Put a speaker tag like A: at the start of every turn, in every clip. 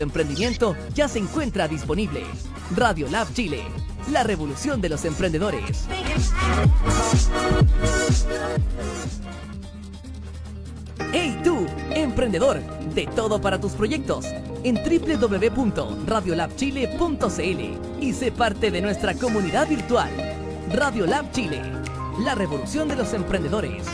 A: emprendimiento ya se encuentra disponible. Radio Lab Chile, la revolución de los emprendedores. ¡Hey tú, emprendedor! De todo para tus proyectos en www.radiolabchile.cl y sé parte de nuestra comunidad virtual. Radio Lab Chile, la revolución de los emprendedores.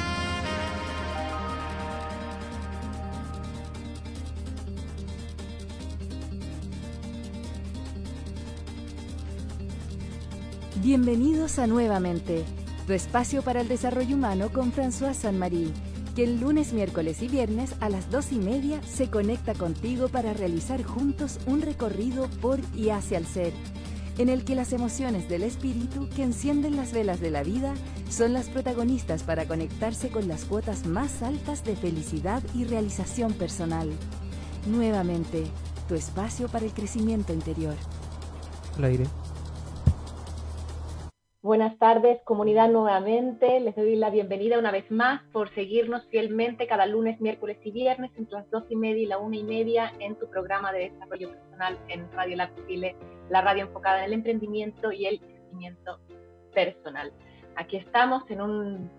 B: Bienvenidos a Nuevamente, tu espacio para el desarrollo humano con François San-Marie, que el lunes, miércoles y viernes a las dos y media se conecta contigo para realizar juntos un recorrido por y hacia el ser, en el que las emociones del espíritu que encienden las velas de la vida son las protagonistas para conectarse con las cuotas más altas de felicidad y realización personal. Nuevamente, tu espacio para el crecimiento interior.
C: Al aire.
D: Buenas tardes, comunidad, nuevamente. Les doy la bienvenida una vez más por seguirnos fielmente cada lunes, miércoles y viernes entre las dos y media y la una y media en tu programa de desarrollo personal en Radio Lab Chile, la radio enfocada en el emprendimiento y el crecimiento personal. Aquí estamos en un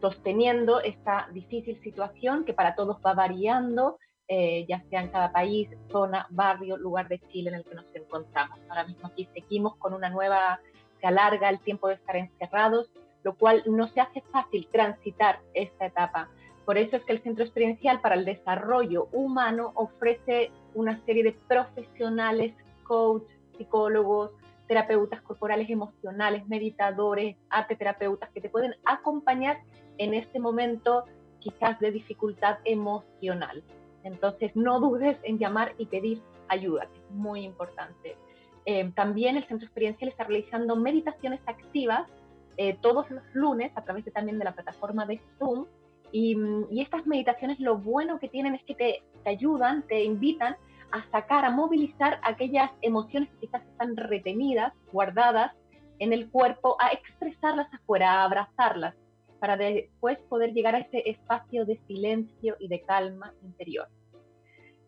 D: sosteniendo esta difícil situación que para todos va variando, eh, ya sea en cada país, zona, barrio, lugar de Chile en el que nos encontramos. Ahora mismo aquí seguimos con una nueva se alarga el tiempo de estar encerrados, lo cual no se hace fácil transitar esta etapa. Por eso es que el Centro Experiencial para el Desarrollo Humano ofrece una serie de profesionales, coach, psicólogos, terapeutas corporales emocionales, meditadores, arte terapeutas que te pueden acompañar en este momento quizás de dificultad emocional. Entonces no dudes en llamar y pedir ayuda, que es muy importante. Eh, también el Centro Experiencial está realizando meditaciones activas eh, todos los lunes a través de, también de la plataforma de Zoom. Y, estas meditaciones lo bueno que tienen es que te, te, ayudan, te invitan a sacar, a movilizar aquellas emociones que quizás están retenidas, guardadas en el cuerpo, a expresarlas afuera, a abrazarlas, para después poder llegar a ese espacio de silencio y de calma interior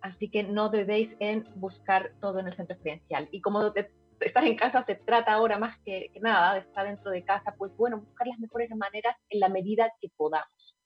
D: así que no debéis en buscar todo en el centro experiencial. Y como estar en casa se trata ahora más que, nada de estar dentro de casa, pues bueno, buscar las mejores maneras en la medida que podamos.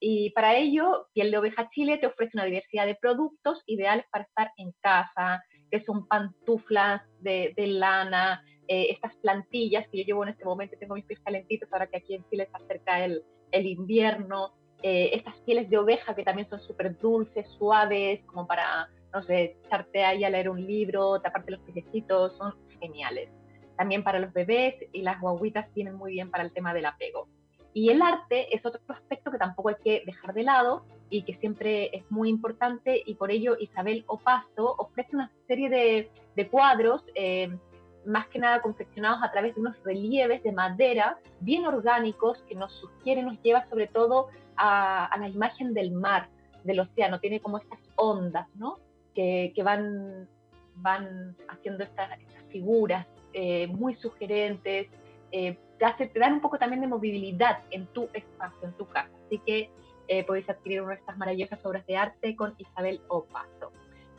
D: Y para ello, Piel de Oveja Chile te ofrece una diversidad de productos ideales para estar en casa, que son pantuflas de, lana, eh, estas plantillas que yo llevo en este momento, tengo mis pies calentitos ahora que aquí en Chile se acerca el, el invierno, eh, estas pieles de oveja que también son súper dulces, suaves, como para, no sé, echarte ahí a leer un libro, taparte los piecitos, son geniales. También para los bebés y las guaguitas vienen muy bien para el tema del apego. Y el arte es otro aspecto que tampoco hay que dejar de lado y que siempre es muy importante y por ello Isabel Opaso ofrece una serie de, de cuadros eh, más que nada confeccionados a través de unos relieves de madera bien orgánicos que nos sugiere, nos lleva sobre todo a, la imagen del mar, del océano, tiene como estas ondas, ¿no? Que, van, van haciendo estas, figuras eh, muy sugerentes, eh, te, dan un poco también de movilidad en tu espacio, en tu casa. Así que eh, podéis adquirir una de estas maravillosas obras de arte con Isabel Opaso.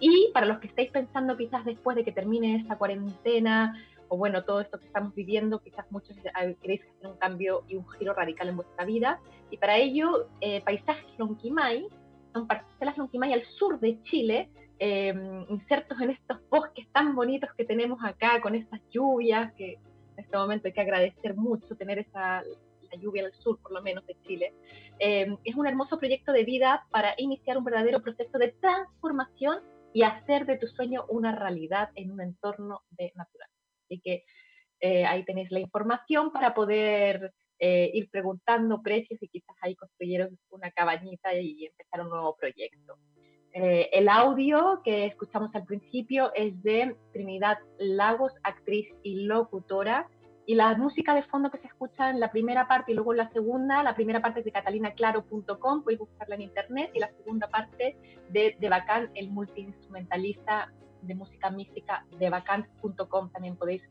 D: Y para los que estáis pensando quizás después de que termine esta cuarentena, o bueno, todo esto que estamos viviendo, quizás muchos queréis hacer un cambio y un giro radical en vuestra vida. Y para ello, eh, Paisajes Lonquimay, son parcelas Lonquimay al sur de Chile, em, insertos en estos bosques tan bonitos que tenemos acá, con estas lluvias, que en este momento hay que agradecer mucho tener esa lluvia al sur, por lo menos, de Chile. Em, es un hermoso proyecto de vida para iniciar un verdadero proceso de transformación y hacer de tu sueño una realidad en un entorno de natural. Así que eh, ahí tenéis la información para poder eh, ir preguntando precios y quizás ahí construyeron una cabañita y empezar un nuevo proyecto. Eh, el audio que escuchamos al principio es de Trinidad Lagos, actriz y locutora. Y la música de fondo que se escucha en la primera parte y luego en la segunda, la primera parte es de catalinaclaro.com, podéis buscarla en internet, y la segunda parte de, de Bacán, el multiinstrumentalista de música mística de vacant.com también podéis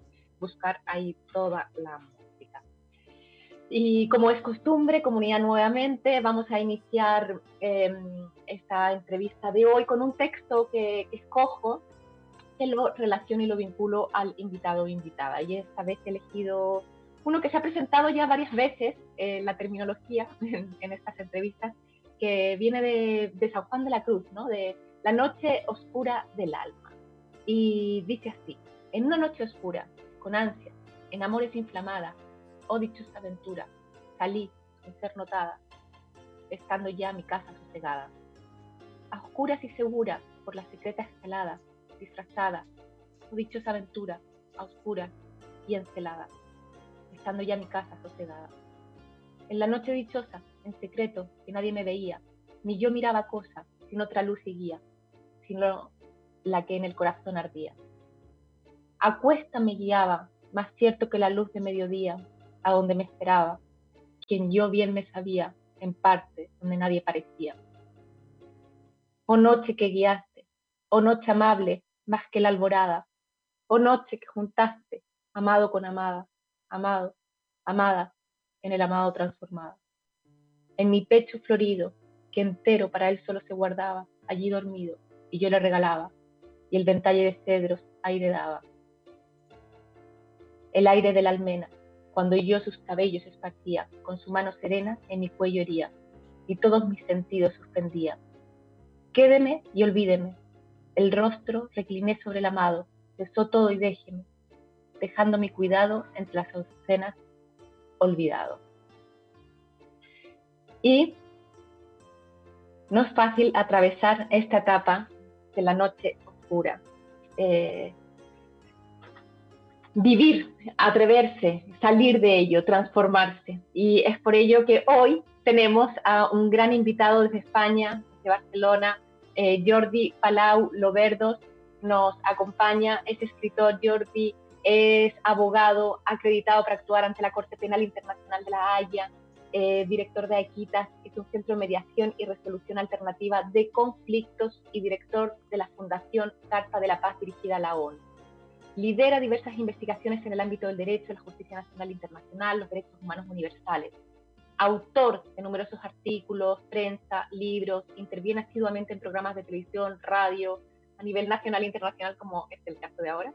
D: buscar ahí toda la música. Y como es costumbre, comunidad nuevamente, vamos a iniciar em, esta entrevista de hoy con un texto que, escojo que lo relaciono y lo vinculo al invitado o invitada. Y esta vez he elegido uno que se ha presentado ya varias veces en la terminología en, estas entrevistas, que viene de, de, San Juan de la Cruz, ¿no? de la noche oscura del alma. Y dice así, en una noche oscura, con ansia, en amores inflamada, oh dichosa aventura, salí sin ser notada, estando ya mi casa sosegada. A oscuras y segura por la secreta escalada, disfrazada, oh dichosa aventura, a oscuras y encelada, estando ya mi casa sosegada. En la noche dichosa, en secreto, que nadie me veía, ni yo miraba cosa, sin otra luz y guía, sino la que en el corazón ardía. A me guiaba, más cierto que la luz de mediodía, a donde me esperaba, quien yo bien me sabía, en parte, donde nadie parecía. Oh noche que guiaste, oh noche amable, más que la alborada, oh noche que juntaste, amado con amada, amado, amada, en el amado transformada. En mi pecho florido, que entero para él solo se guardaba, allí dormido, y yo le regalaba, y el ventalle de cedros aire daba. El aire de la almena, cuando yo sus cabellos esparcía, con su mano serena en mi cuello hería, y todos mis sentidos suspendía. Quédeme y olvídeme, el rostro recliné sobre el amado, besó todo y déjeme, dejando mi cuidado entre las escenas olvidado. Y no es fácil atravesar esta etapa de la noche oscura. Eh, vivir, atreverse, salir de ello, transformarse. Y es por ello que hoy tenemos a un gran invitado desde España, de Barcelona, eh, Jordi Palau Loverdos, nos acompaña, es escritor Jordi, es abogado acreditado para actuar ante la Corte Penal Internacional de la Haya, eh, director de Aequitas, es un centro de mediación y resolución alternativa de conflictos y director de la Fundación Carta de la Paz dirigida a la ONU. Lidera diversas investigaciones en el ámbito del derecho, la justicia nacional e internacional, los derechos humanos universales. Autor de numerosos artículos, prensa, libros, interviene asiduamente en programas de televisión, radio, a nivel nacional e internacional, como es el caso de ahora.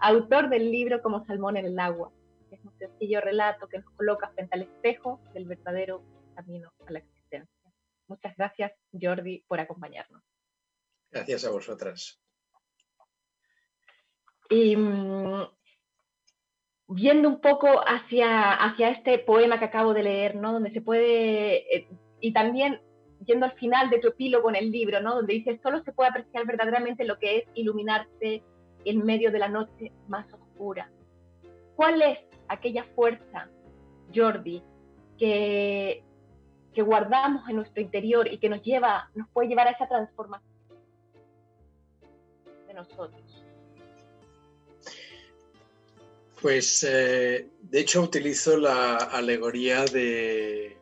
D: Autor del libro Como Salmón en el Agua, es un sencillo relato que nos coloca frente al espejo del verdadero camino a la existencia. Muchas gracias, Jordi, por acompañarnos.
C: Gracias a vosotras.
D: Y mm, viendo un poco hacia, hacia este poema que acabo de leer, ¿no? Donde se puede, eh, y también yendo al final de tu epílogo en el libro, ¿no? Donde dices, solo se puede apreciar verdaderamente lo que es iluminarse en medio de la noche más oscura. ¿Cuál es aquella fuerza, Jordi, que, que guardamos en nuestro interior y que nos lleva, nos puede llevar a esa transformación de nosotros?
C: Pues eh, de hecho utilizo la alegoría de,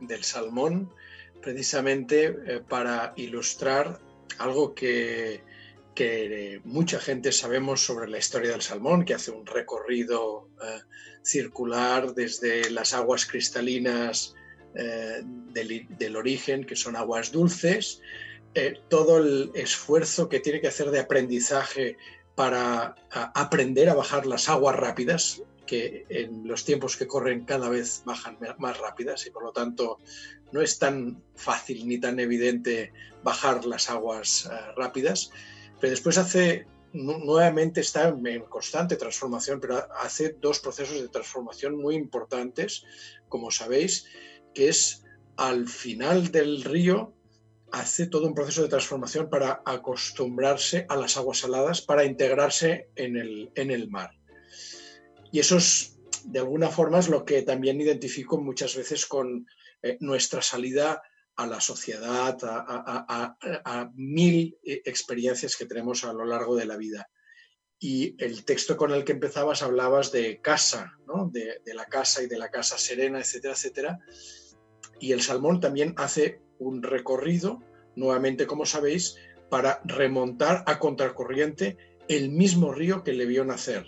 C: del salmón precisamente eh, para ilustrar algo que, mucha gente sabemos sobre la historia del salmón, que hace un recorrido eh, circular desde las aguas cristalinas del, origen, que son aguas dulces, todo el esfuerzo que tiene que hacer de aprendizaje para aprender a bajar las aguas rápidas, que en los tiempos que corren cada vez bajan más rápidas y por lo tanto no es tan fácil ni tan evidente bajar las aguas eh, rápidas. Pero después hace, nuevamente está en constante transformación, pero hace dos procesos de transformación muy importantes, como sabéis, que es al final del río hace todo un proceso de transformación para acostumbrarse a las aguas saladas, para integrarse en el, en el mar. Y eso es, de alguna forma, es lo que también identifico muchas veces con eh, nuestra salida a la sociedad, a, mil eh, experiencias que tenemos a lo largo de la vida. Y el texto con el que empezabas hablabas de casa, de, de la casa y de la casa serena, etcétera, etcétera. Y el salmón también hace un recorrido, nuevamente como sabéis, para remontar a contracorriente el mismo río que le vio nacer.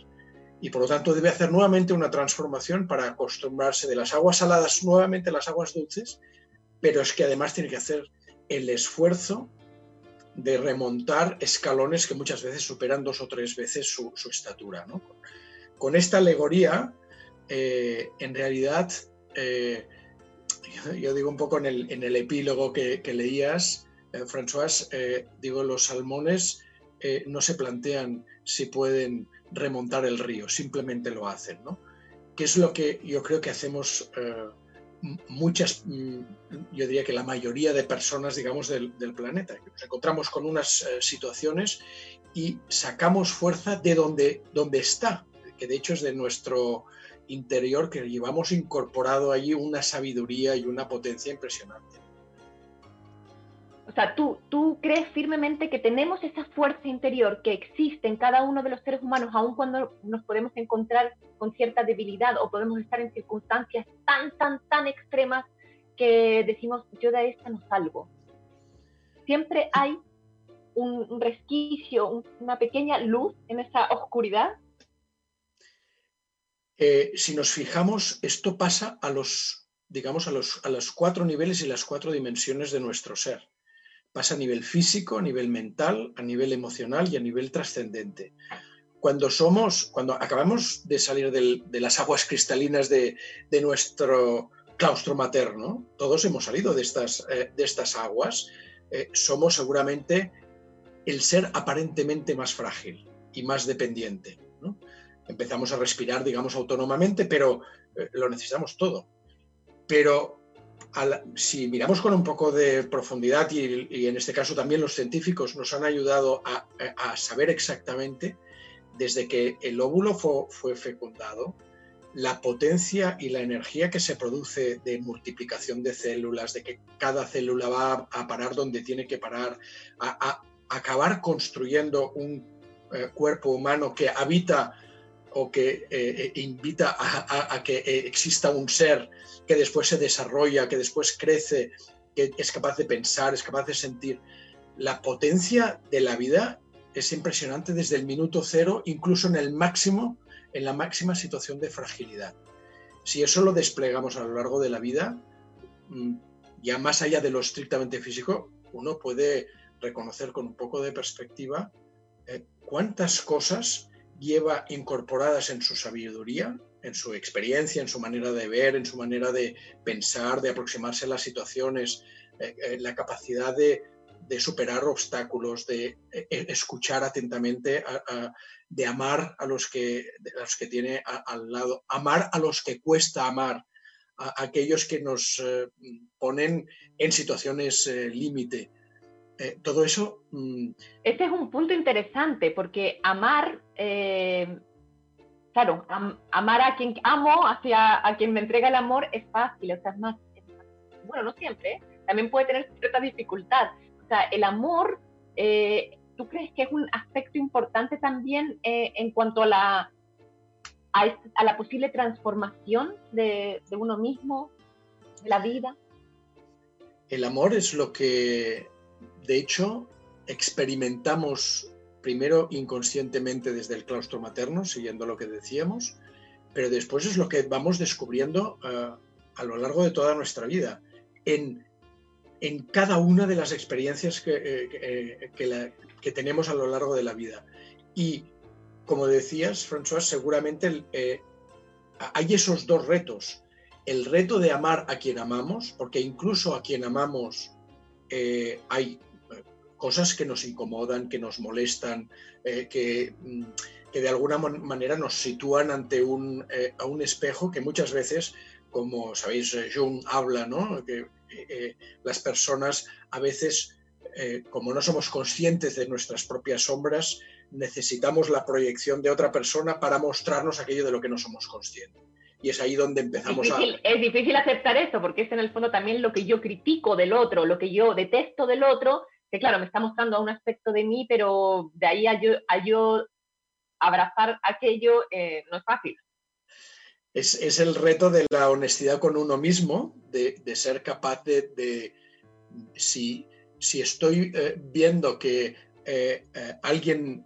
C: Y por lo tanto debe hacer nuevamente una transformación para acostumbrarse de las aguas saladas nuevamente a las aguas dulces, pero es que además tiene que hacer el esfuerzo de remontar escalones que muchas veces superan dos o tres veces su, estatura. Con esta alegoría, eh, en realidad, eh, yo, digo un poco en el, epílogo que, leías, eh, François, digo, los salmones no se plantean si pueden remontar el río, simplemente lo hacen, ¿no? Que es lo que yo creo que hacemos muchas, mm, yo diría que la mayoría de personas, digamos, del, planeta. Nos encontramos con unas eh, situaciones y sacamos fuerza de donde, donde está, que de hecho es de nuestro interior, que llevamos incorporado allí una sabiduría y una potencia impresionante.
D: O sea, tú, tú crees firmemente que tenemos esa fuerza interior que existe en cada uno de los seres humanos, aun cuando nos podemos encontrar con cierta debilidad o podemos estar en circunstancias tan, tan, tan extremas que decimos, yo de esta no salgo. Siempre hay un, resquicio, una pequeña luz en esa oscuridad.
C: Eh, si nos fijamos, esto pasa a los, digamos, a los, a los cuatro niveles y las cuatro dimensiones de nuestro ser pasa a nivel físico, a nivel mental, a nivel emocional y a nivel trascendente. Cuando somos, cuando acabamos de salir de las aguas cristalinas de, nuestro claustro materno, todos hemos salido de estas, eh, de estas aguas, eh, somos seguramente el ser aparentemente más frágil y más dependiente. Empezamos a respirar, digamos, autónomamente, pero eh, lo necesitamos todo. Pero si miramos con un poco de profundidad y, en este caso también los científicos nos han ayudado a, saber exactamente desde que el óvulo fue, fecundado, la potencia y la energía que se produce de multiplicación de células, de que cada célula va a parar donde tiene que parar, a, acabar construyendo un eh, cuerpo humano que habita o que eh, eh, invita a, que exista un ser que después se desarrolla, que después crece, que es capaz de pensar, es capaz de sentir. La potencia de la vida es impresionante desde el minuto cero, incluso en el máximo, en la máxima situación de fragilidad. Si eso lo desplegamos a lo largo de la vida, mm, ya más allá de lo estrictamente físico, uno puede reconocer con un poco de perspectiva eh, cuántas cosas lleva incorporadas en su sabiduría en su experiencia, en su manera de ver, en su manera de pensar, de aproximarse a las situaciones, eh, eh, la capacidad de, superar obstáculos, de eh, escuchar atentamente, de amar a los que, los que tiene al lado, amar a los que cuesta amar, a, aquellos que nos ponen en situaciones límite. Todo eso...
D: Mm, este es un punto interesante porque amar claro, amar a quien amo, hacia a quien me entrega el amor es fácil, o sea, es más, bueno, no siempre, ¿eh? también puede tener cierta dificultad. O sea, el amor, eh, ¿tú crees que es un aspecto importante también eh, en cuanto a la, a, la posible transformación de, de uno mismo, de la vida?
C: El amor es lo que, de hecho, experimentamos primero inconscientemente desde el claustro materno, siguiendo lo que decíamos, pero después es lo que vamos descubriendo eh, a lo largo de toda nuestra vida, en, en cada una de las experiencias que, eh, eh, que, tenemos a lo largo de la vida. Y como decías, François, seguramente hay esos dos retos. El reto de amar a quien amamos, porque incluso a quien amamos hay cosas que nos incomodan, que nos molestan, eh, mm, que, de alguna manera nos sitúan ante un, eh, a un espejo que muchas veces, como sabéis, eh, Jung habla, ¿no? que las personas a veces, como no somos conscientes de nuestras propias sombras, necesitamos la proyección de otra persona para mostrarnos aquello de lo que no somos conscientes. Y es ahí donde empezamos
D: a... Es difícil aceptar eso, porque es en el fondo también lo que yo critico del otro, lo que yo detesto del otro, que claro, me está mostrando un aspecto de mí, pero de ahí a yo, abrazar aquello eh, no es fácil.
C: Es, el reto de la honestidad con uno mismo, de, ser capaz de, si, si, estoy eh, viendo que eh, alguien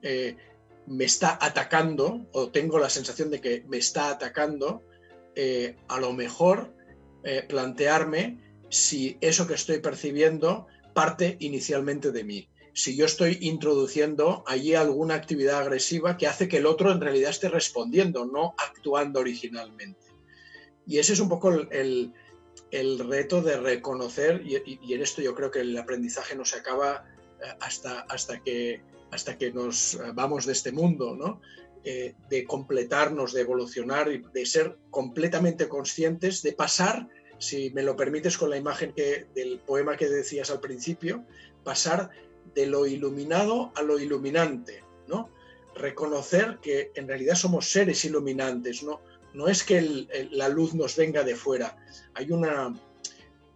C: me está atacando o tengo la sensación de que me está atacando, a lo mejor plantearme si eso que estoy percibiendo parte inicialmente de mí. si yo estoy introduciendo allí alguna actividad agresiva que hace que el otro en realidad esté respondiendo, no actuando originalmente. Y ese es un poco el, reto de reconocer, y, en esto yo creo que el aprendizaje no se acaba eh, hasta, hasta, que, hasta que nos eh, vamos de este mundo, ¿no? Eh, de completarnos, de evolucionar de ser completamente conscientes, de pasar, si me lo permites con la imagen que, del poema que decías al principio, pasar de lo iluminado a lo iluminante, ¿no? Reconocer que en realidad somos seres iluminantes, ¿no? No es que la luz nos venga de fuera. Hay una,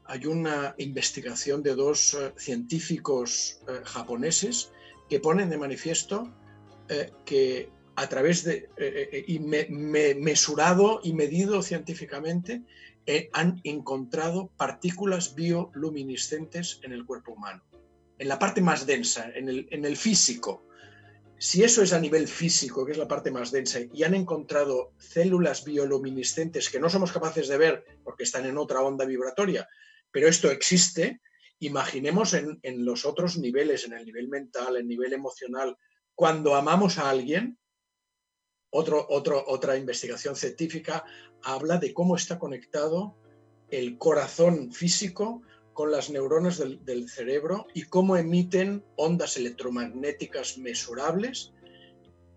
C: hay una investigación de dos eh, científicos eh, japoneses que ponen de manifiesto eh, que a través de, y mesurado y medido científicamente, han encontrado partículas bioluminiscentes en el cuerpo humano en la parte más densa, en el, físico. Si eso es a nivel físico, que es la parte más densa, y han encontrado células bioluminiscentes que no somos capaces de ver porque están en otra onda vibratoria, pero esto existe, imaginemos en, los otros niveles, en el nivel mental, en el nivel emocional, cuando amamos a alguien, otro, otra investigación científica habla de cómo está conectado el corazón físico con las neuronas del, cerebro y cómo emiten ondas electromagnéticas mesurables.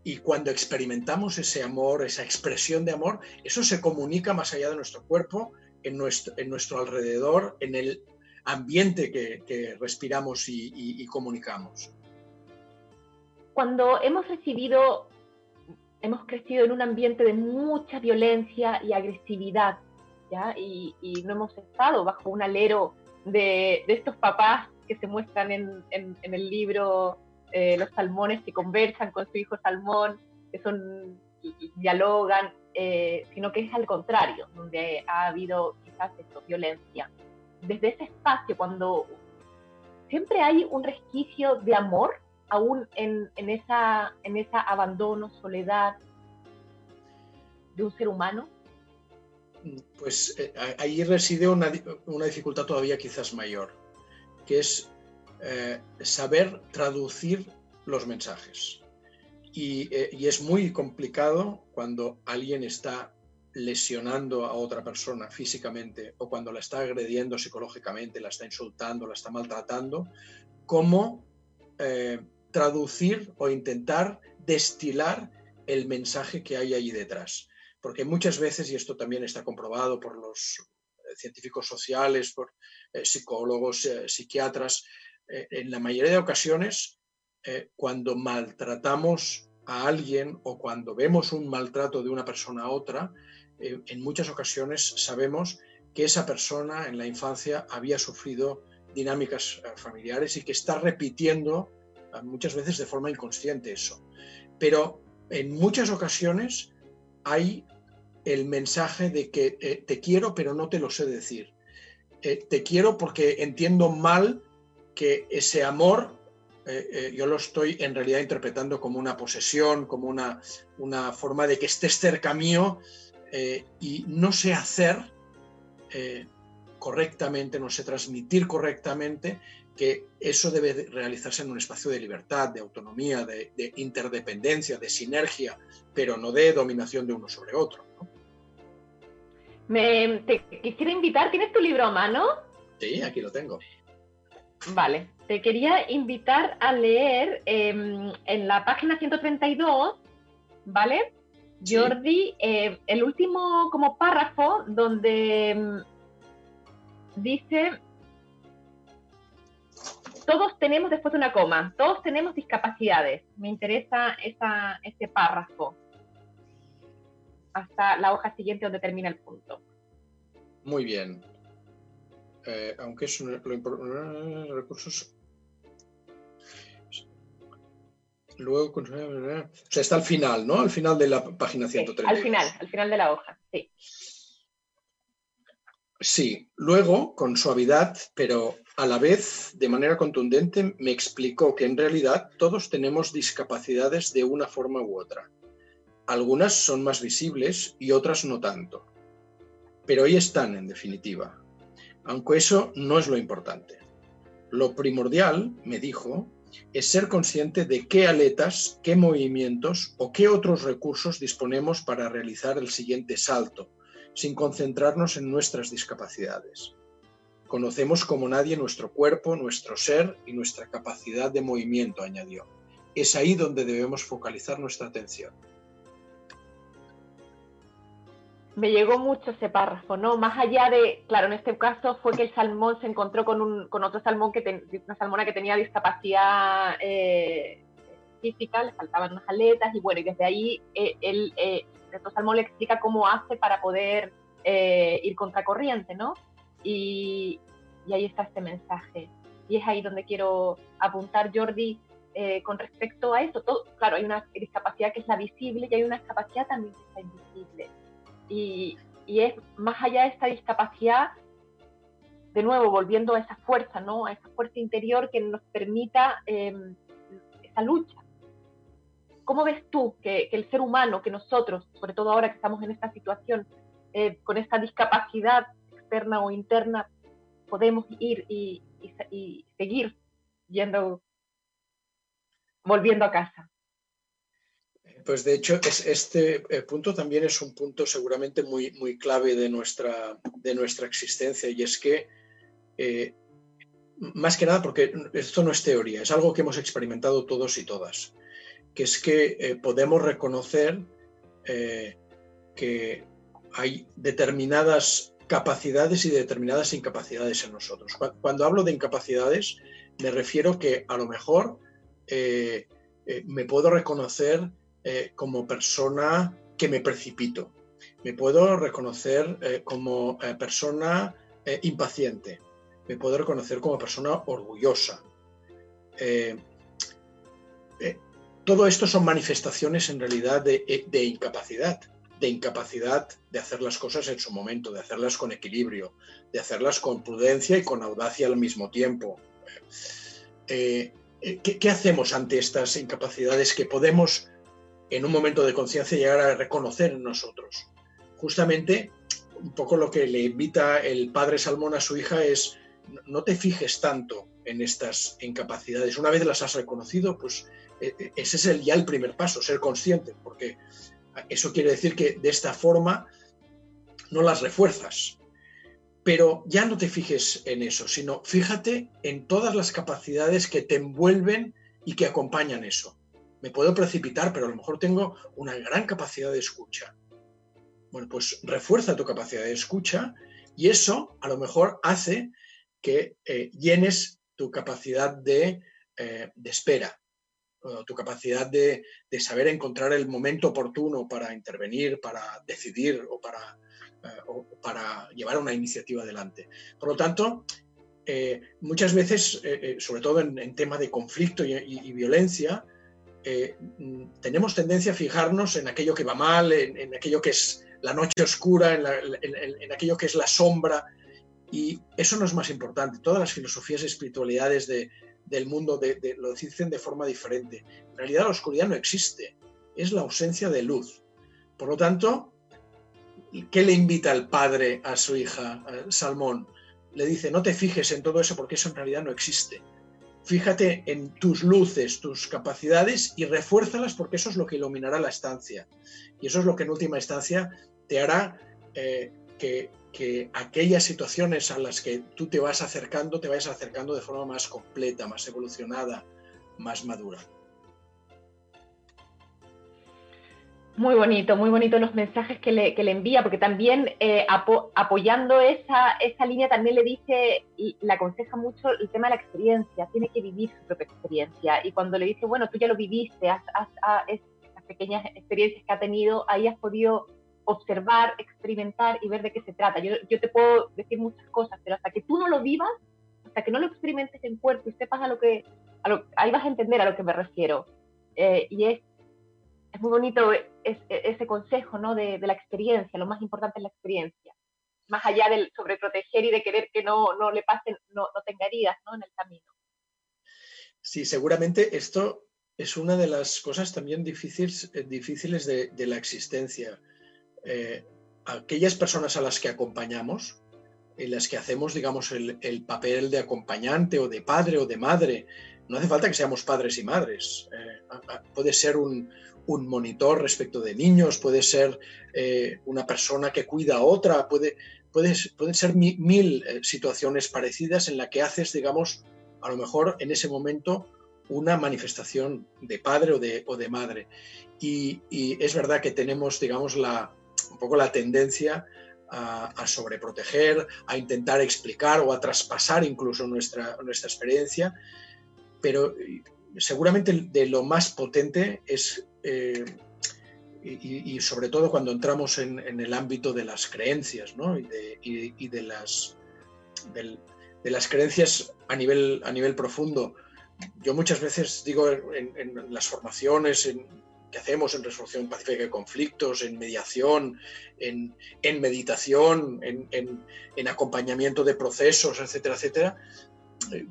C: Y cuando experimentamos ese amor, esa expresión de amor, eso se comunica más allá de nuestro cuerpo, en nuestro, en nuestro alrededor, en el ambiente que, respiramos y, comunicamos.
D: Cuando hemos recibido, hemos crecido en un ambiente de mucha violencia y agresividad, ¿ya? Y, y no hemos estado bajo un alero de, estos papás que se muestran en, el libro eh, Los Salmones, que conversan con su hijo Salmón, que son dialogan, eh, sino que es al contrario, donde ha habido quizás esto, violencia. Desde ese espacio, cuando siempre hay un resquicio de amor, aún en, en esa abandono, soledad de un ser humano,
C: pues eh, ahí reside una, dificultad todavía quizás mayor, que es eh, saber traducir los mensajes. Eh, y, es muy complicado cuando alguien está lesionando a otra persona físicamente o cuando la está agrediendo psicológicamente, la está insultando, la está maltratando, cómo traducir o intentar destilar el mensaje que hay ahí detrás. Porque muchas veces, y esto también está comprobado por los eh, científicos sociales, por eh, psicólogos, eh, psiquiatras, en la mayoría de ocasiones, cuando maltratamos a alguien o cuando vemos un maltrato de una persona a otra, en muchas ocasiones sabemos que esa persona en la infancia había sufrido dinámicas familiares y que está repitiendo muchas veces de forma inconsciente eso. Pero en muchas ocasiones hay el mensaje de que eh, te quiero pero no te lo sé decir. Eh, te quiero porque entiendo mal que ese amor eh, yo lo estoy en realidad interpretando como una posesión, como una, una forma de que estés cerca mío y no sé hacer correctamente, no sé transmitir correctamente que eso debe realizarse en un espacio de libertad, de autonomía, de, de interdependencia, de sinergia, pero no de dominación de uno sobre otro.
D: Me, te quisiera invitar, ¿tienes tu libro a mano?
C: Sí, aquí lo tengo.
D: Vale, te quería invitar a leer em, en la página 132, ¿vale? Jordi, eh, el último como párrafo donde em, dice, todos tenemos después de una coma, todos tenemos discapacidades. Me interesa esa, ese párrafo hasta la hoja siguiente donde termina el punto.
C: Muy bien. Eh, aunque es un, lo recursos. Luego, o sea, está al final, ¿no? Al final de la página 130.
D: al final, al final de la hoja, sí.
C: Sí, luego, con suavidad, pero a la vez de manera contundente, me explicó que en realidad todos tenemos discapacidades de una forma u otra. Algunas son más visibles y otras no tanto. Pero ahí están, en definitiva. Aunque eso no es lo importante. Lo primordial, me dijo, es ser consciente de qué aletas, qué movimientos o qué otros recursos disponemos para realizar el siguiente salto, sin concentrarnos en nuestras discapacidades. Conocemos como nadie nuestro cuerpo, nuestro ser y nuestra capacidad de movimiento, añadió. Es ahí donde debemos focalizar nuestra atención.
D: Me llegó mucho ese párrafo, ¿no? Más allá de, claro, en este caso fue que el salmón se encontró con, un, con otro salmón, que una salmona que tenía discapacidad eh, física, le faltaban unas aletas, y bueno, y desde ahí eh, el, eh, otro salmón le explica cómo hace para poder eh, ir contracorriente, ¿no? Y, ahí está este mensaje. Y es ahí donde quiero apuntar, Jordi, eh, con respecto a eso. Todo, claro, hay una discapacidad que es la visible y hay una discapacidad también que está invisible. Y, y es más allá de esta discapacidad, de nuevo, volviendo a esa fuerza, ¿no? A esa fuerza interior que nos permita em, esa lucha. ¿Cómo ves tú que, que, el ser humano, que nosotros, sobre todo ahora que estamos en esta situación, eh, con esta discapacidad, o interna, podemos ir y, seguir yendo, volviendo a casa.
C: Pues de hecho, es, este eh, punto también es un punto seguramente muy, muy clave de nuestra, de nuestra existencia y es que, eh, más que nada, porque esto no es teoría, es algo que hemos experimentado todos y todas, que es que eh, podemos reconocer que hay determinadas capacidades y determinadas incapacidades en nosotros. Cuando hablo de incapacidades, me refiero que a lo mejor eh, eh, me puedo reconocer eh, como persona que me precipito, me puedo reconocer como persona impaciente, me puedo reconocer como persona orgullosa. todo esto son manifestaciones en realidad de incapacidad de incapacidad de hacer las cosas en su momento, de hacerlas con equilibrio, de hacerlas con prudencia y con audacia al mismo tiempo. Eh, eh, ¿qué, hacemos ante estas incapacidades que podemos en un momento de conciencia llegar a reconocer en nosotros? Justamente, un poco lo que le invita el padre Salmón a su hija es no te fijes tanto en estas incapacidades. Una vez las has reconocido, pues eh, ese es el, ya el primer paso, ser consciente, porque eso quiere decir que de esta forma no las refuerzas. Pero ya no te fijes en eso, sino fíjate en todas las capacidades que te envuelven y que acompañan eso. Me puedo precipitar, pero a lo mejor tengo una gran capacidad de escucha. Bueno, pues refuerza tu capacidad de escucha y eso a lo mejor hace que eh, llenes tu capacidad de, eh, de espera, tu capacidad de, saber encontrar el momento oportuno para intervenir, para decidir o para, eh, para llevar una iniciativa adelante. Por lo tanto, eh, muchas veces, eh, sobre todo en, tema de conflicto y, violencia, mm, tenemos tendencia a fijarnos en aquello que va mal, en, aquello que es la noche oscura, en, aquello que es la sombra, y eso no es más importante. Todas las filosofías y espiritualidades de, del mundo de, lo dicen de forma diferente. En realidad la oscuridad no existe, es la ausencia de luz. Por lo tanto, ¿qué le invita el padre a su hija, Salmón? Le dice, no te fijes en todo eso porque eso en realidad no existe. Fíjate en tus luces, tus capacidades y refuérzalas porque eso es lo que iluminará la estancia. Y eso es lo que en última instancia te hará eh, que que aquellas situaciones a las que tú te vas acercando, te vayas acercando de forma más completa, más evolucionada, más madura.
D: Muy bonito, muy bonito los mensajes que le, envía, porque también eh, apoyando esa, esa línea también le dice y le aconseja mucho el tema de la experiencia, tiene que vivir su propia experiencia. Y cuando le dice, bueno, tú ya lo viviste, has, esas pequeñas experiencias que ha tenido, ahí has podido observar, experimentar y ver de qué se trata. Yo, te puedo decir muchas cosas, pero hasta que tú no lo vivas, hasta que no lo experimentes en cuerpo y sepas a lo que, ahí vas a entender a lo que me refiero. Eh, y es, muy bonito ese consejo ¿no? De, la experiencia, lo más importante es la experiencia, más allá del sobreproteger y de querer que no, le pasen, no, no tenga heridas ¿no? en el camino.
C: Sí, seguramente esto es una de las cosas también difíciles, eh, de la existencia eh, aquellas personas a las que acompañamos, en las que hacemos, digamos, el, papel de acompañante o de padre o de madre no hace falta que seamos padres y madres. puede ser un, monitor respecto de niños, puede ser una persona que cuida a otra, puede, puede, pueden ser mil, situaciones parecidas en la que haces, digamos, a lo mejor en ese momento una manifestación de padre o de madre. Y, es verdad que tenemos, digamos, la, un poco la tendencia a, sobreproteger, a intentar explicar o a traspasar incluso nuestra, nuestra experiencia, pero seguramente de lo más potente es, eh, y, sobre todo cuando entramos en, el ámbito de las creencias ¿no? y, de, las, de, las creencias a nivel, a nivel profundo, yo muchas veces digo en, las formaciones que hacemos en resolución pacífica de conflictos, en mediación, en, meditación, en, acompañamiento de procesos, etcétera, etcétera, eh,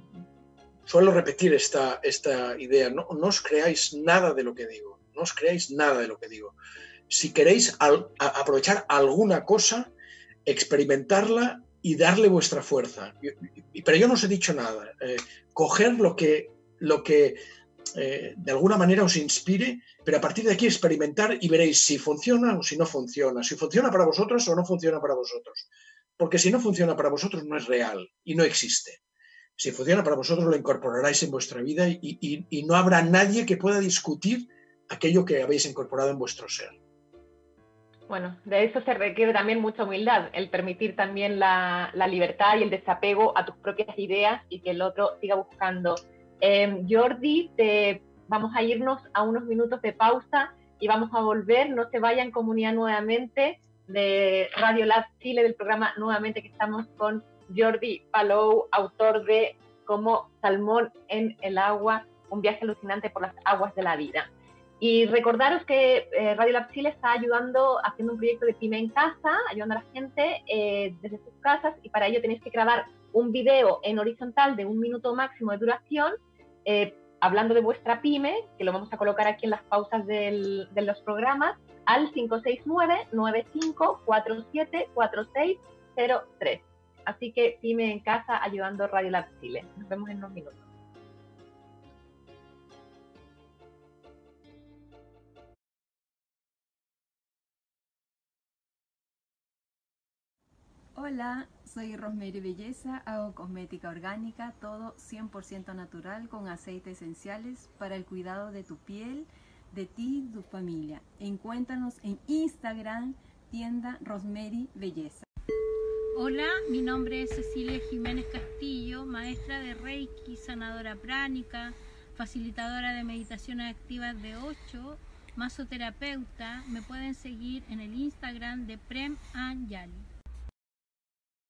C: suelo repetir esta, esta idea, no, os creáis nada de lo que digo, no os creáis nada de lo que digo. Si queréis aprovechar alguna cosa, experimentarla y darle vuestra fuerza. Pero yo no os he dicho nada. Eh, coger lo que lo que eh, de alguna manera os inspire, pero a partir de aquí experimentar y veréis si funciona o si no funciona, si funciona para vosotros o no funciona para vosotros. Porque si no funciona para vosotros no es real y no existe. Si funciona para vosotros lo incorporaréis en vuestra vida y, no habrá nadie que pueda discutir aquello que habéis incorporado en vuestro ser.
D: Bueno, de eso se requiere también mucha humildad, el permitir también la, la libertad y el desapego a tus propias ideas y que el otro siga buscando Em, Jordi, te, vamos a irnos a unos minutos de pausa y vamos a volver. No se vayan comunidad nuevamente de Radio Lab Chile, del programa nuevamente que estamos con Jordi Palou, autor de Como Salmón en el Agua, un viaje alucinante por las aguas de la vida. Y recordaros que eh, Radio Lab Chile está ayudando, haciendo un proyecto de Pyme en Casa, ayudando a la gente eh, desde sus casas, y para ello tenéis que grabar un video en horizontal de un minuto máximo de duración eh, hablando de vuestra pyme, que lo vamos a colocar aquí en las pausas de los programas, al 569-9547-4603. Así que pyme en casa ayudando Radio Lab Chile. Nos vemos en unos minutos.
E: Hola, soy Rosemary Belleza, hago cosmética orgánica, todo 100% natural con aceites esenciales para el cuidado de tu piel, de ti tu familia. Encuéntranos en Instagram, tienda Rosemary Belleza.
F: Hola, mi nombre es Cecilia Jiménez Castillo, maestra de Reiki, sanadora pránica, facilitadora de meditaciones activas de 8, masoterapeuta. Me pueden seguir en el Instagram de Prem Anjali.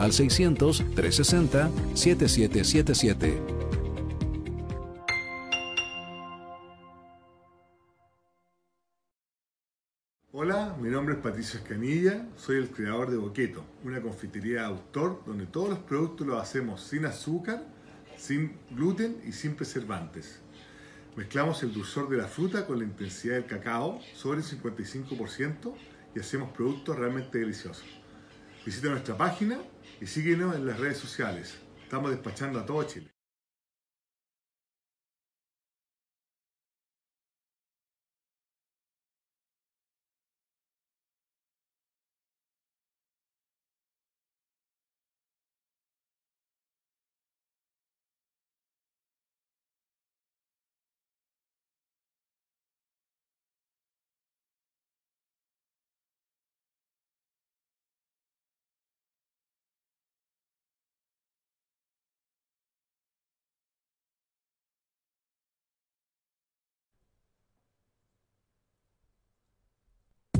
G: al 600-360-7777.
H: Hola, mi nombre es Patricio Escanilla, soy el creador de Boqueto, una confitería de autor donde todos los productos los hacemos sin azúcar, sin gluten y sin preservantes. Mezclamos el dulzor de la fruta con la intensidad del cacao sobre el 55% y hacemos productos realmente deliciosos. Visita nuestra página y síguenos en las redes sociales. Estamos despachando a todo Chile.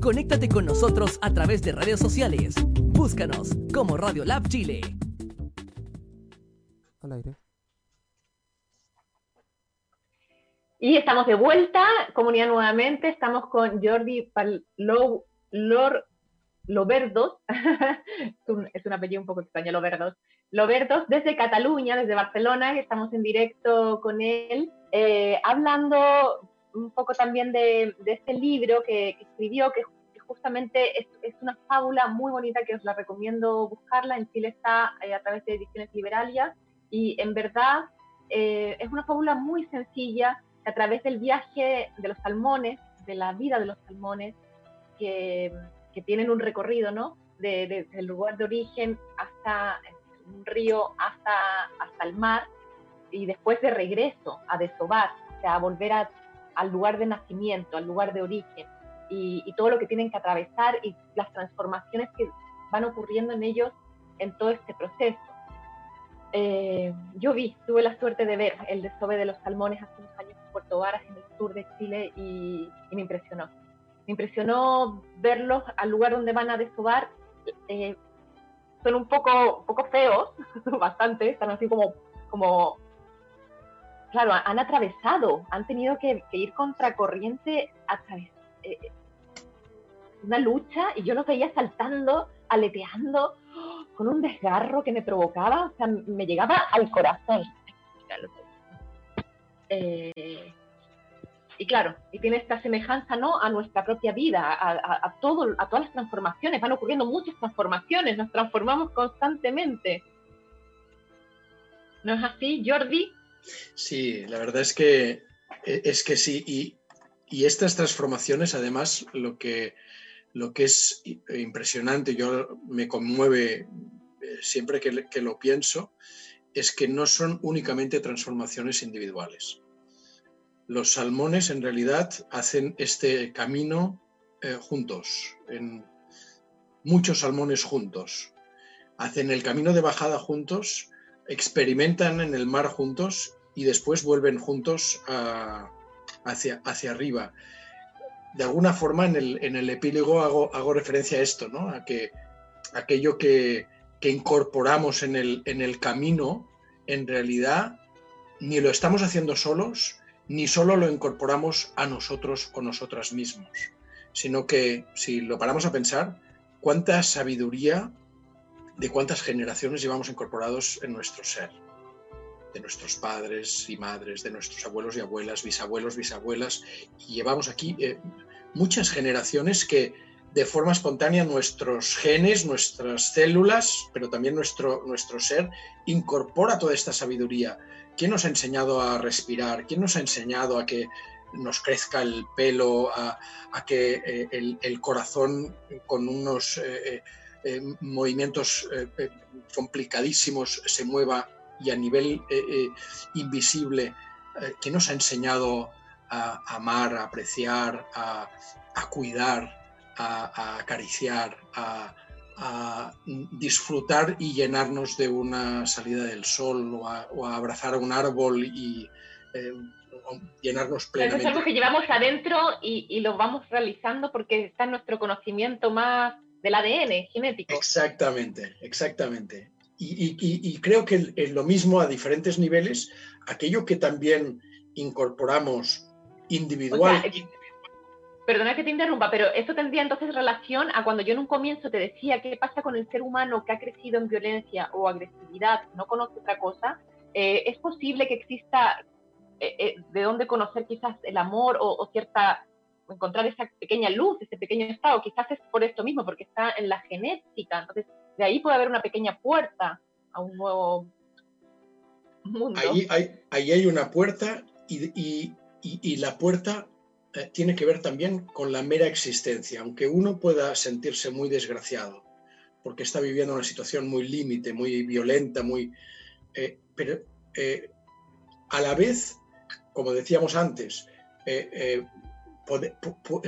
A: Conéctate con nosotros a través de redes sociales. Búscanos como Radio Lab Chile.
I: Al aire.
D: Y estamos de vuelta, comunidad nuevamente. Estamos con Jordi Lor, Loverdos. es, un, es un apellido un poco extraño, Loverdos. Lobertos desde Cataluña, desde Barcelona, estamos en directo con él, eh, hablando un poco también de, este libro que, escribió, que, justamente es, una fábula muy bonita que os la recomiendo buscarla. En Chile está eh, a través de Ediciones Liberalia y en verdad eh, es una fábula muy sencilla que a través del viaje de los salmones, de la vida de los salmones, que, tienen un recorrido, ¿no? De, del lugar de origen hasta un río hasta, hasta el mar y después de regreso a desovar, o sea, a volver al lugar de nacimiento, al lugar de origen y, todo lo que tienen que atravesar y las transformaciones que van ocurriendo en ellos en todo este proceso. Eh, yo vi, tuve la suerte de ver el desove de los salmones hace unos años en Puerto Varas, en el sur de Chile, y, me impresionó. Me impresionó verlos al lugar donde van a desovar, eh, son un poco, poco feos, bastante, están así como, como, claro, han atravesado, han tenido que, ir contracorriente a través, eh, una lucha y yo los veía saltando, aleteando, con un desgarro que me provocaba, o sea, me llegaba al corazón. Eh, y claro, y tiene esta semejanza ¿no? a nuestra propia vida, a, todo, a todas las transformaciones. Van ocurriendo muchas transformaciones, nos transformamos constantemente. ¿No es así, Jordi?
C: Sí, la verdad es que, e, es que sí. Y, estas transformaciones, además, lo que, lo que es impresionante, yo me conmueve eh, siempre que, que lo pienso, es que no son únicamente transformaciones individuales los salmones en realidad hacen este camino eh, juntos, muchos salmones juntos. Hacen el camino de bajada juntos, experimentan en el mar juntos y después vuelven juntos hacia, hacia arriba. De alguna forma en el, epílogo hago, hago, referencia a esto, ¿no? a que aquello que, que incorporamos en el, en el camino, en realidad ni lo estamos haciendo solos, ni solo lo incorporamos a nosotros o nosotras mismos, sino que si lo paramos a pensar, cuánta sabiduría de cuántas generaciones llevamos incorporados en nuestro ser, de nuestros padres y madres, de nuestros abuelos y abuelas, bisabuelos, bisabuelas, y llevamos aquí eh, muchas generaciones que de forma espontánea nuestros genes, nuestras células, pero también nuestro, nuestro ser, incorpora toda esta sabiduría. ¿Quién nos ha enseñado a respirar? ¿Quién nos ha enseñado a que nos crezca el pelo, a, que eh, el, corazón con unos eh, eh, movimientos complicadísimos se mueva y a nivel invisible? ¿Quién nos ha enseñado a amar, a apreciar, a, cuidar, a acariciar, a, a disfrutar y llenarnos de una salida del sol o a, abrazar a un árbol y eh, llenarnos plenamente.
D: es algo que llevamos adentro y, lo vamos realizando porque está en nuestro conocimiento más del ADN genético.
C: Exactamente, exactamente. Y, creo que es lo mismo a diferentes niveles, aquello que también incorporamos individual
D: perdona que te interrumpa, pero eso tendría entonces relación a cuando yo en un comienzo te decía qué pasa con el ser humano que ha crecido en violencia o agresividad, no conoce otra cosa. Eh, es posible que exista eh, eh, de dónde conocer quizás el amor o, cierta encontrar esa pequeña luz, ese pequeño estado, quizás es por esto mismo, porque está en la genética. Entonces, de ahí puede haber una pequeña puerta a un nuevo mundo.
C: Ahí hay, ahí hay una puerta y, y la puerta eh, tiene que ver también con la mera existencia, aunque uno pueda sentirse muy desgraciado, porque está viviendo una situación muy límite, muy violenta, muy... Eh, pero eh, a la vez, como decíamos antes,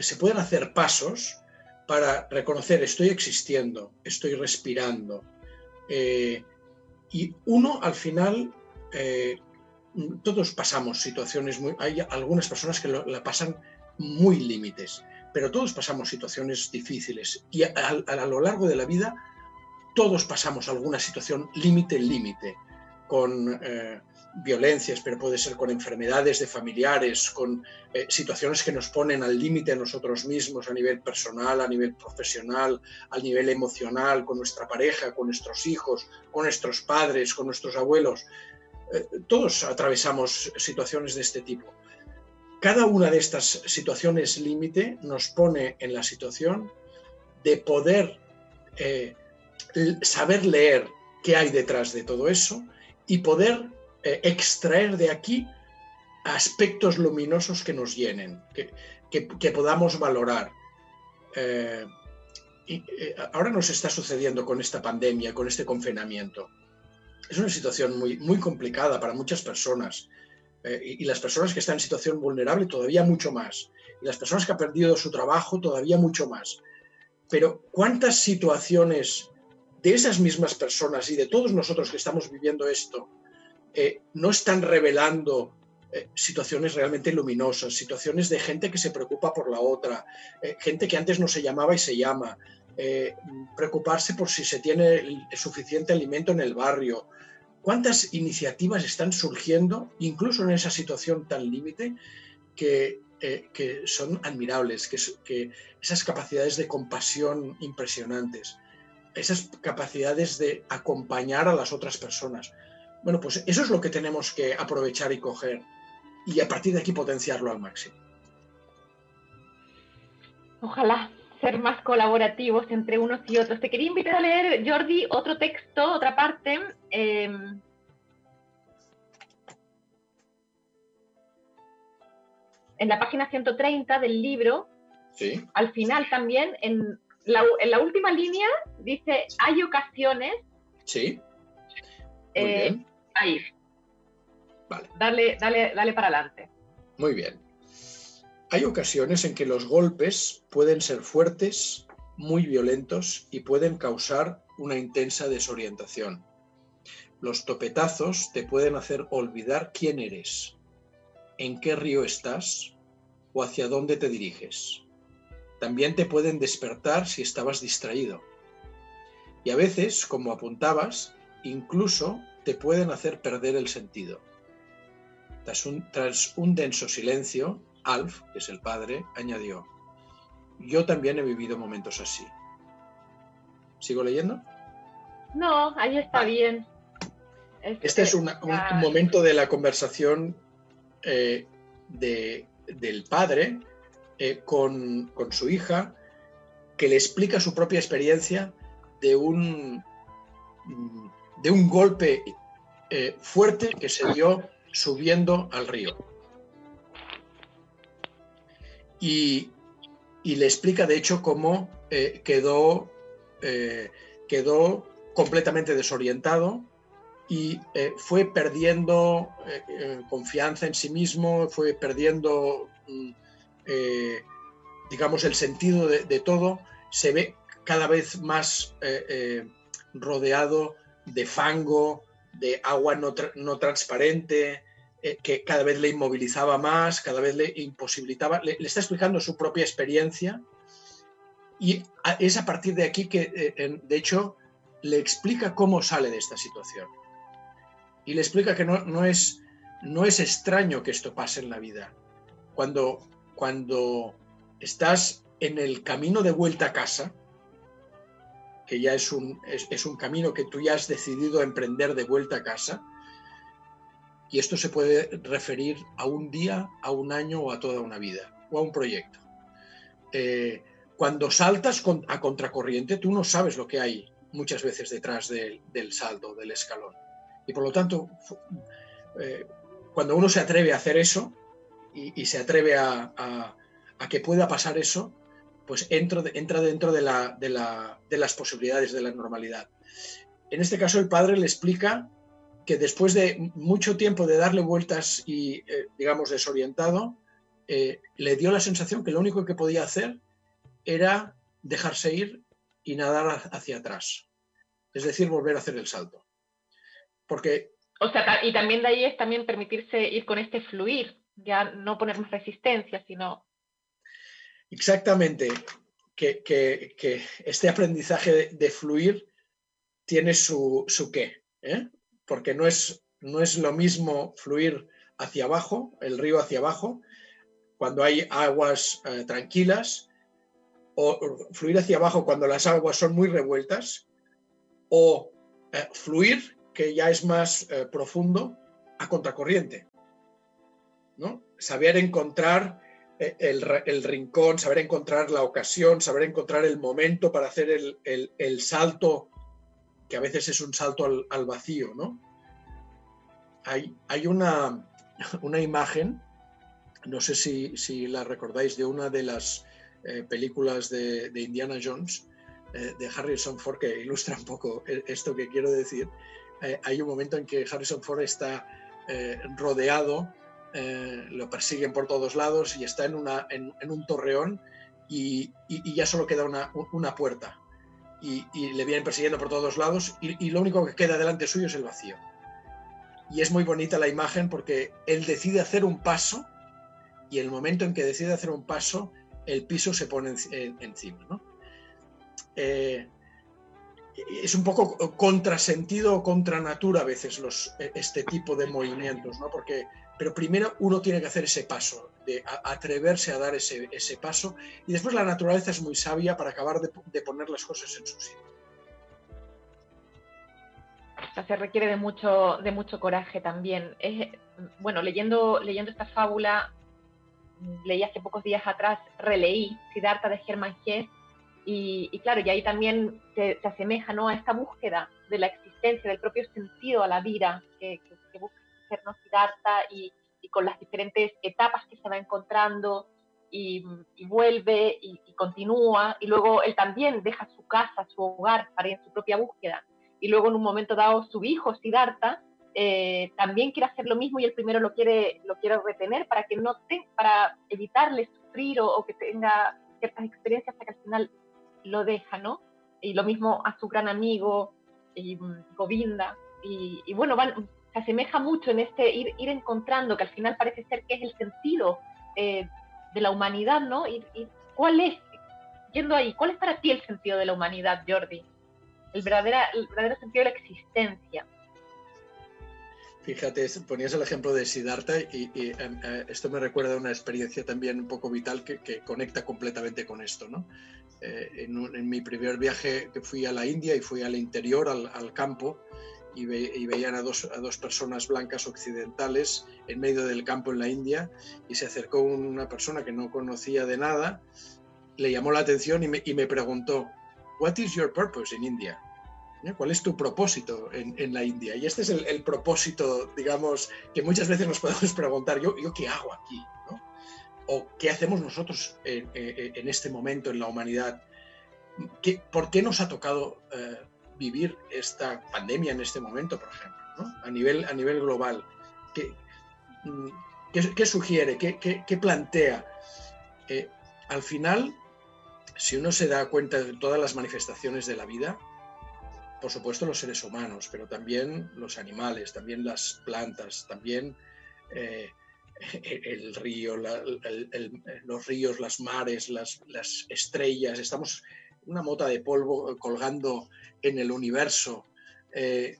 C: se pueden hacer pasos para reconocer estoy existiendo, estoy respirando. y uno al final todos pasamos situaciones muy... Hay algunas personas que la pasan muy límites, pero todos pasamos situaciones difíciles y a, lo largo de la vida todos pasamos alguna situación límite, límite, con eh, violencias, pero puede ser con enfermedades de familiares, con eh, situaciones que nos ponen al límite a nosotros mismos a nivel personal, a nivel profesional, a nivel emocional, con nuestra pareja, con nuestros hijos, con nuestros padres, con nuestros abuelos. Eh, todos atravesamos situaciones de este tipo. Cada una de estas situaciones límite nos pone en la situación de poder eh, saber leer qué hay detrás de todo eso y poder eh, extraer de aquí aspectos luminosos que nos llenen, que, podamos valorar. Eh, y, eh, ahora nos está sucediendo con esta pandemia, con este confinamiento. Es una situación muy, muy complicada para muchas personas. y, las personas que están en situación vulnerable todavía mucho más. Y las personas que han perdido su trabajo todavía mucho más. Pero ¿cuántas situaciones de esas mismas personas y de todos nosotros que estamos viviendo esto eh, no están revelando eh, situaciones realmente luminosas, situaciones de gente que se preocupa por la otra, eh, gente que antes no se llamaba y se llama, preocuparse por si se tiene suficiente alimento en el barrio. ¿Cuántas iniciativas están surgiendo, incluso en esa situación tan límite, que, son admirables, que, que esas capacidades de compasión impresionantes, esas capacidades de acompañar a las otras personas? Bueno, pues eso es lo que tenemos que aprovechar y coger y a partir de aquí potenciarlo al máximo.
D: Ojalá ser más colaborativos entre unos y otros. Te quería invitar a leer, Jordi, otro texto, otra parte. Em, en la página 130 del libro,
C: sí.
D: al final también, en la, en la última línea, dice, hay ocasiones
C: Sí.
D: Muy eh, bien ahí. Vale. Dale, dale, dale para adelante.
C: Muy bien. Hay ocasiones en que los golpes pueden ser fuertes, muy violentos y pueden causar una intensa desorientación. Los topetazos te pueden hacer olvidar quién eres, en qué río estás o hacia dónde te diriges. También te pueden despertar si estabas distraído. Y a veces, como apuntabas, incluso te pueden hacer perder el sentido. Tras un, denso silencio, Alf, que es el padre, añadió, yo también he vivido momentos así. ¿Sigo leyendo?
D: No, ahí está bien.
C: Este es un, momento de la conversación eh, del padre eh, con, su hija, que le explica su propia experiencia de un, de un golpe eh, fuerte que se dio subiendo al río. Y, le explica, de hecho, cómo eh, quedó, quedó completamente desorientado y fue perdiendo confianza en sí mismo, fue perdiendo, mm, digamos, el sentido de, todo. Se ve cada vez más rodeado de fango, de agua no, transparente, eh, que cada vez le inmovilizaba más, cada vez le imposibilitaba. Le, está explicando su propia experiencia y es a partir de aquí que, eh, de hecho, le explica cómo sale de esta situación. Y le explica que no, es, no es extraño que esto pase en la vida. Cuando, cuando estás en el camino de vuelta a casa, que ya es un, es, un camino que tú ya has decidido emprender de vuelta a casa. Y esto se puede referir a un día, a un año o a toda una vida, o a un proyecto. Eh, cuando saltas a contracorriente, tú no sabes lo que hay muchas veces detrás del salto, del escalón. Y por lo tanto, eh, cuando uno se atreve a hacer eso y, se atreve a, que pueda pasar eso, pues entra dentro de, las posibilidades de la normalidad. En este caso, el padre le explica que después de mucho tiempo de darle vueltas y, eh, digamos, desorientado, eh, le dio la sensación que lo único que podía hacer era dejarse ir y nadar hacia atrás. Es decir, volver a hacer el salto. Porque...
D: O sea, y también de ahí es también permitirse ir con este fluir, ya no poner más resistencia, sino
C: exactamente que, este aprendizaje de, fluir tiene su, qué, ¿eh? porque no es, no es lo mismo fluir hacia abajo, el río hacia abajo, cuando hay aguas eh, tranquilas, o fluir hacia abajo cuando las aguas son muy revueltas, o eh, fluir, que ya es más profundo, a contracorriente. ¿No? Saber encontrar el, rincón, saber encontrar la ocasión, saber encontrar el momento para hacer el, salto, que a veces es un salto al, vacío, ¿no? Hay, una, imagen, no sé si, la recordáis, de una de las eh, películas de, Indiana Jones, eh, de Harrison Ford, que ilustra un poco esto que quiero decir. Eh, hay un momento en que Harrison Ford está rodeado eh, lo persiguen por todos lados y está en, una, en, un torreón y, ya solo queda una, una puerta. Y, le vienen persiguiendo por todos lados y, lo único que queda delante suyo es el vacío. Y es muy bonita la imagen porque él decide hacer un paso y el momento en que decide hacer un paso, el piso se pone encima. ¿no? Eh, es un poco contrasentido o contra natura a veces los, este tipo de movimientos, ¿no? porque pero primero uno tiene que hacer ese paso, de atreverse a dar ese, paso, y después la naturaleza es muy sabia para acabar de, poner las cosas en su sitio.
D: se requiere de mucho, de mucho coraje también. bueno, leyendo, leyendo esta fábula, leí hace pocos días atrás, releí Siddhartha de Germán Hesse, y, claro, y ahí también se, asemeja ¿no? a esta búsqueda de la existencia, del propio sentido a la vida que, hacernos Siddhartha y, y, con las diferentes etapas que se va encontrando y, vuelve y, continúa y luego él también deja su casa, su hogar para ir en su propia búsqueda y luego en un momento dado su hijo Siddhartha eh, también quiere hacer lo mismo y el primero lo quiere, lo quiere retener para que no te, para evitarle sufrir o, que tenga ciertas experiencias hasta que al final lo deja, ¿no? Y lo mismo a su gran amigo y, Govinda. Y, y, bueno, van, se asemeja mucho en este ir, ir encontrando, que al final parece ser que es el sentido eh, de la humanidad, ¿no? Y, ¿Cuál es, yendo ahí, cuál es para ti el sentido de la humanidad, Jordi? El, verdadera, el verdadero sentido de la existencia.
C: Fíjate, ponías el ejemplo de Siddhartha y, em, eh, esto me recuerda a una experiencia también un poco vital que, conecta completamente con esto. ¿no? Eh, en, mi primer viaje que fui a la India y fui al interior, al, al campo, y, veían a dos, personas blancas occidentales en medio del campo en la India y se acercó una persona que no conocía de nada, le llamó la atención y me, preguntó, What is your purpose in India? ¿Cuál es tu propósito en, la India? Y este es el, propósito, digamos, que muchas veces nos podemos preguntar, ¿yo, qué hago aquí? ¿O qué hacemos nosotros en, este momento en la humanidad? ¿Qué, ¿Por qué nos ha tocado eh, vivir esta pandemia en este momento, por ejemplo, a, nivel, a nivel global. ¿Qué, mm, qué, sugiere? ¿Qué, qué plantea? Eh, al final, si uno se da cuenta de todas las manifestaciones de la vida, por supuesto los seres humanos, pero también los animales, también las plantas, también eh, el río, los ríos, las mares, las, las, estrellas, estamos una mota de polvo colgando en el universo. Eh,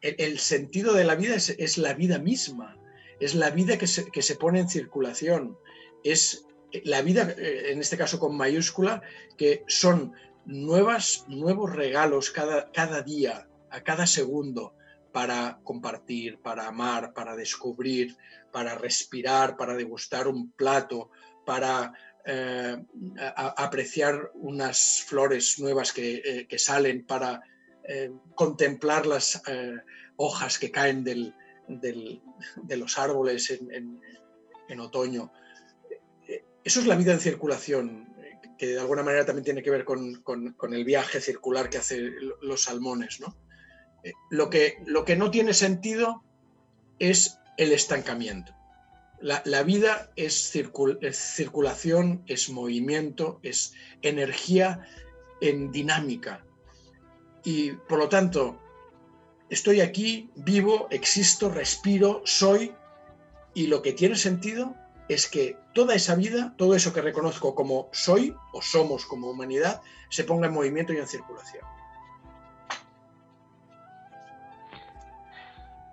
C: el, sentido de la vida es, la vida misma, es la vida que se, pone en circulación, es la vida, eh, en este caso con mayúscula, que son nuevas, nuevos regalos cada, cada día, a cada segundo, para compartir, para amar, para descubrir, para respirar, para degustar un plato, para eh, apreciar unas flores nuevas que, eh, salen, para eh, contemplar las hojas que caen de los árboles en, otoño. Eso es la vida en circulación, que de alguna manera también tiene que ver con, el viaje circular que hacen los salmones. Lo que no tiene sentido es el estancamiento. La, vida es, circulación, es movimiento, es energía en dinámica. Y por lo tanto, estoy aquí, vivo, existo, respiro, soy, y lo que tiene sentido es que toda esa vida, todo eso que reconozco como soy o somos como humanidad, se ponga en movimiento y en circulación.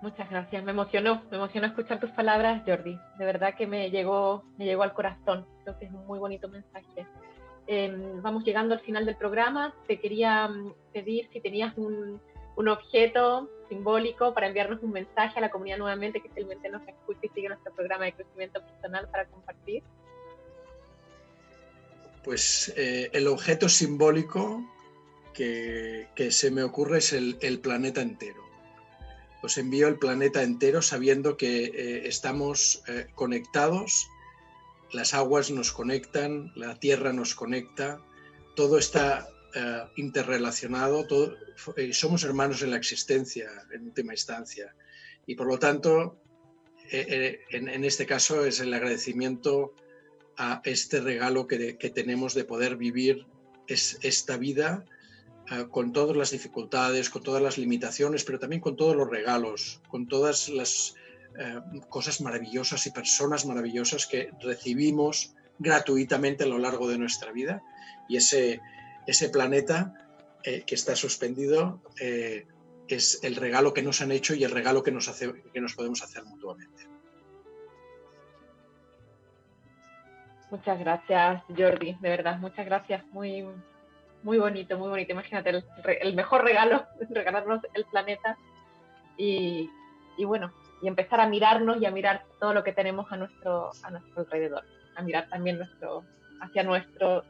D: Muchas gracias, me emocionó, me emocionó escuchar tus palabras, Jordi. De verdad que me llegó, me llegó al corazón. Creo que es un muy bonito mensaje. Em, vamos llegando al final del programa. Te quería mm, pedir si tenías un, un objeto simbólico para enviarnos un mensaje a la comunidad nuevamente que simplemente nos escuche y sigue nuestro programa de crecimiento personal para compartir.
C: Pues eh, el objeto simbólico que, que, se me ocurre es el, el, planeta entero. Os envío el planeta entero sabiendo que eh, estamos eh, conectados, las aguas nos conectan, la tierra nos conecta, todo está eh, interrelacionado, somos hermanos en la existencia, en última instancia. Y por lo tanto, en, en, este caso es el agradecimiento a este regalo que, que tenemos de poder vivir es, esta vida con todas las dificultades, con todas las limitaciones, pero también con todos los regalos, con todas las cosas maravillosas y personas maravillosas que recibimos gratuitamente a lo largo de nuestra vida. Y ese, ese planeta eh, que está suspendido eh, es el regalo que nos han hecho y el regalo que nos, hace, que nos podemos hacer mutuamente.
D: Muchas gracias, Jordi, de verdad, muchas gracias. Muy, muy bonito, muy bonito. Imagínate, el, el mejor regalo, regalarnos el planeta y, y, bueno, y empezar a mirarnos y a mirar todo lo que tenemos a nuestro, a nuestro alrededor, a mirar también nuestro, hacia nuestro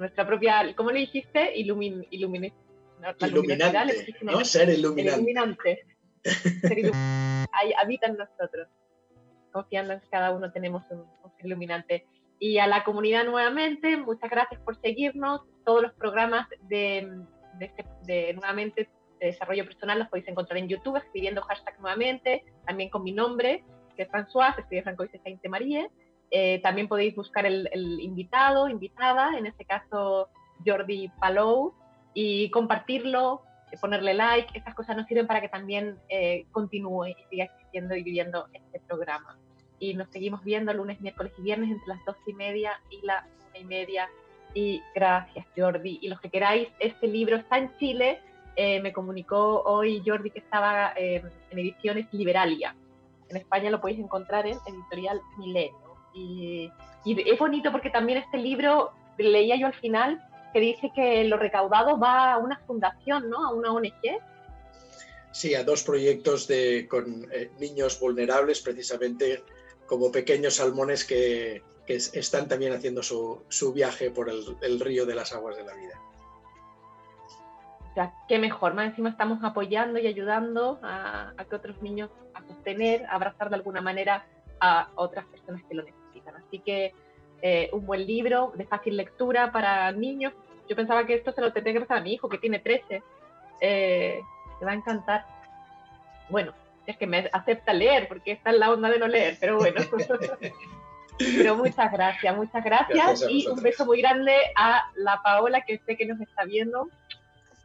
D: nuestra propia, ¿cómo le dijiste? Ilumin, ilumin,
C: no, iluminante, ¿no? Ser iluminante.
D: iluminante. Ser iluminante. Ahí habita en nosotros. Confiando en que cada uno tenemos un, un iluminante. Y a la comunidad nuevamente, muchas gracias por seguirnos. Todos los programas de, de, este, de nuevamente de desarrollo personal los podéis encontrar en YouTube escribiendo hashtag nuevamente, también con mi nombre, que es François, escribe Franco y Sainte Marie. Eh, también podéis buscar el, el, invitado, invitada, en este caso Jordi Palou, y compartirlo, ponerle like. Estas cosas nos sirven para que también eh, continúe y siga existiendo y viviendo este programa. Y nos seguimos viendo lunes, miércoles y viernes entre las dos y media y la una y media. Y gracias, Jordi. Y los que queráis, este libro está en Chile. Eh, me comunicó hoy Jordi que estaba eh, en ediciones Liberalia. En España lo podéis encontrar en Editorial Milenio. Y, y, es bonito porque también este libro, leía yo al final, que dice que lo recaudado va a una fundación, ¿no? A una ONG.
C: Sí, a dos proyectos de, con eh, niños vulnerables, precisamente como pequeños salmones que, que están también haciendo su, su viaje por el, el, río de las aguas de la vida.
D: O sea, qué mejor, más encima estamos apoyando y ayudando a, a que otros niños a sostener, a abrazar de alguna manera a otras personas que lo necesitan. Así que eh, un buen libro de fácil lectura para niños. Yo pensaba que esto se lo tendría que pasar a mi hijo, que tiene 13. Eh, le va a encantar. Bueno, es que me acepta leer, porque está en la onda de no leer, pero bueno. pero muchas gracias, muchas gracias, gracias y un beso muy grande a la Paola, que sé que nos está viendo.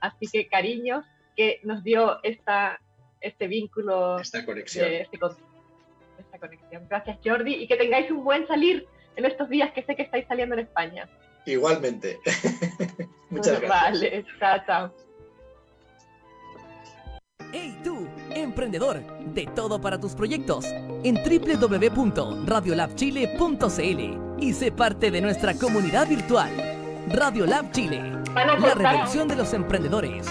D: Así que cariños, que nos dio esta, este vínculo,
C: esta conexión.
D: De, este, esta conexión. Gracias, Jordi, y que tengáis un buen salir en estos días que sé que estáis saliendo en España.
C: Igualmente. Muchas gracias.
D: Vale, chao, chao.
A: ¡Hey tú, emprendedor! De todo para tus proyectos en www.radiolabchile.cl y sé parte de nuestra comunidad virtual. Radio Lab Chile, la revolución de los emprendedores.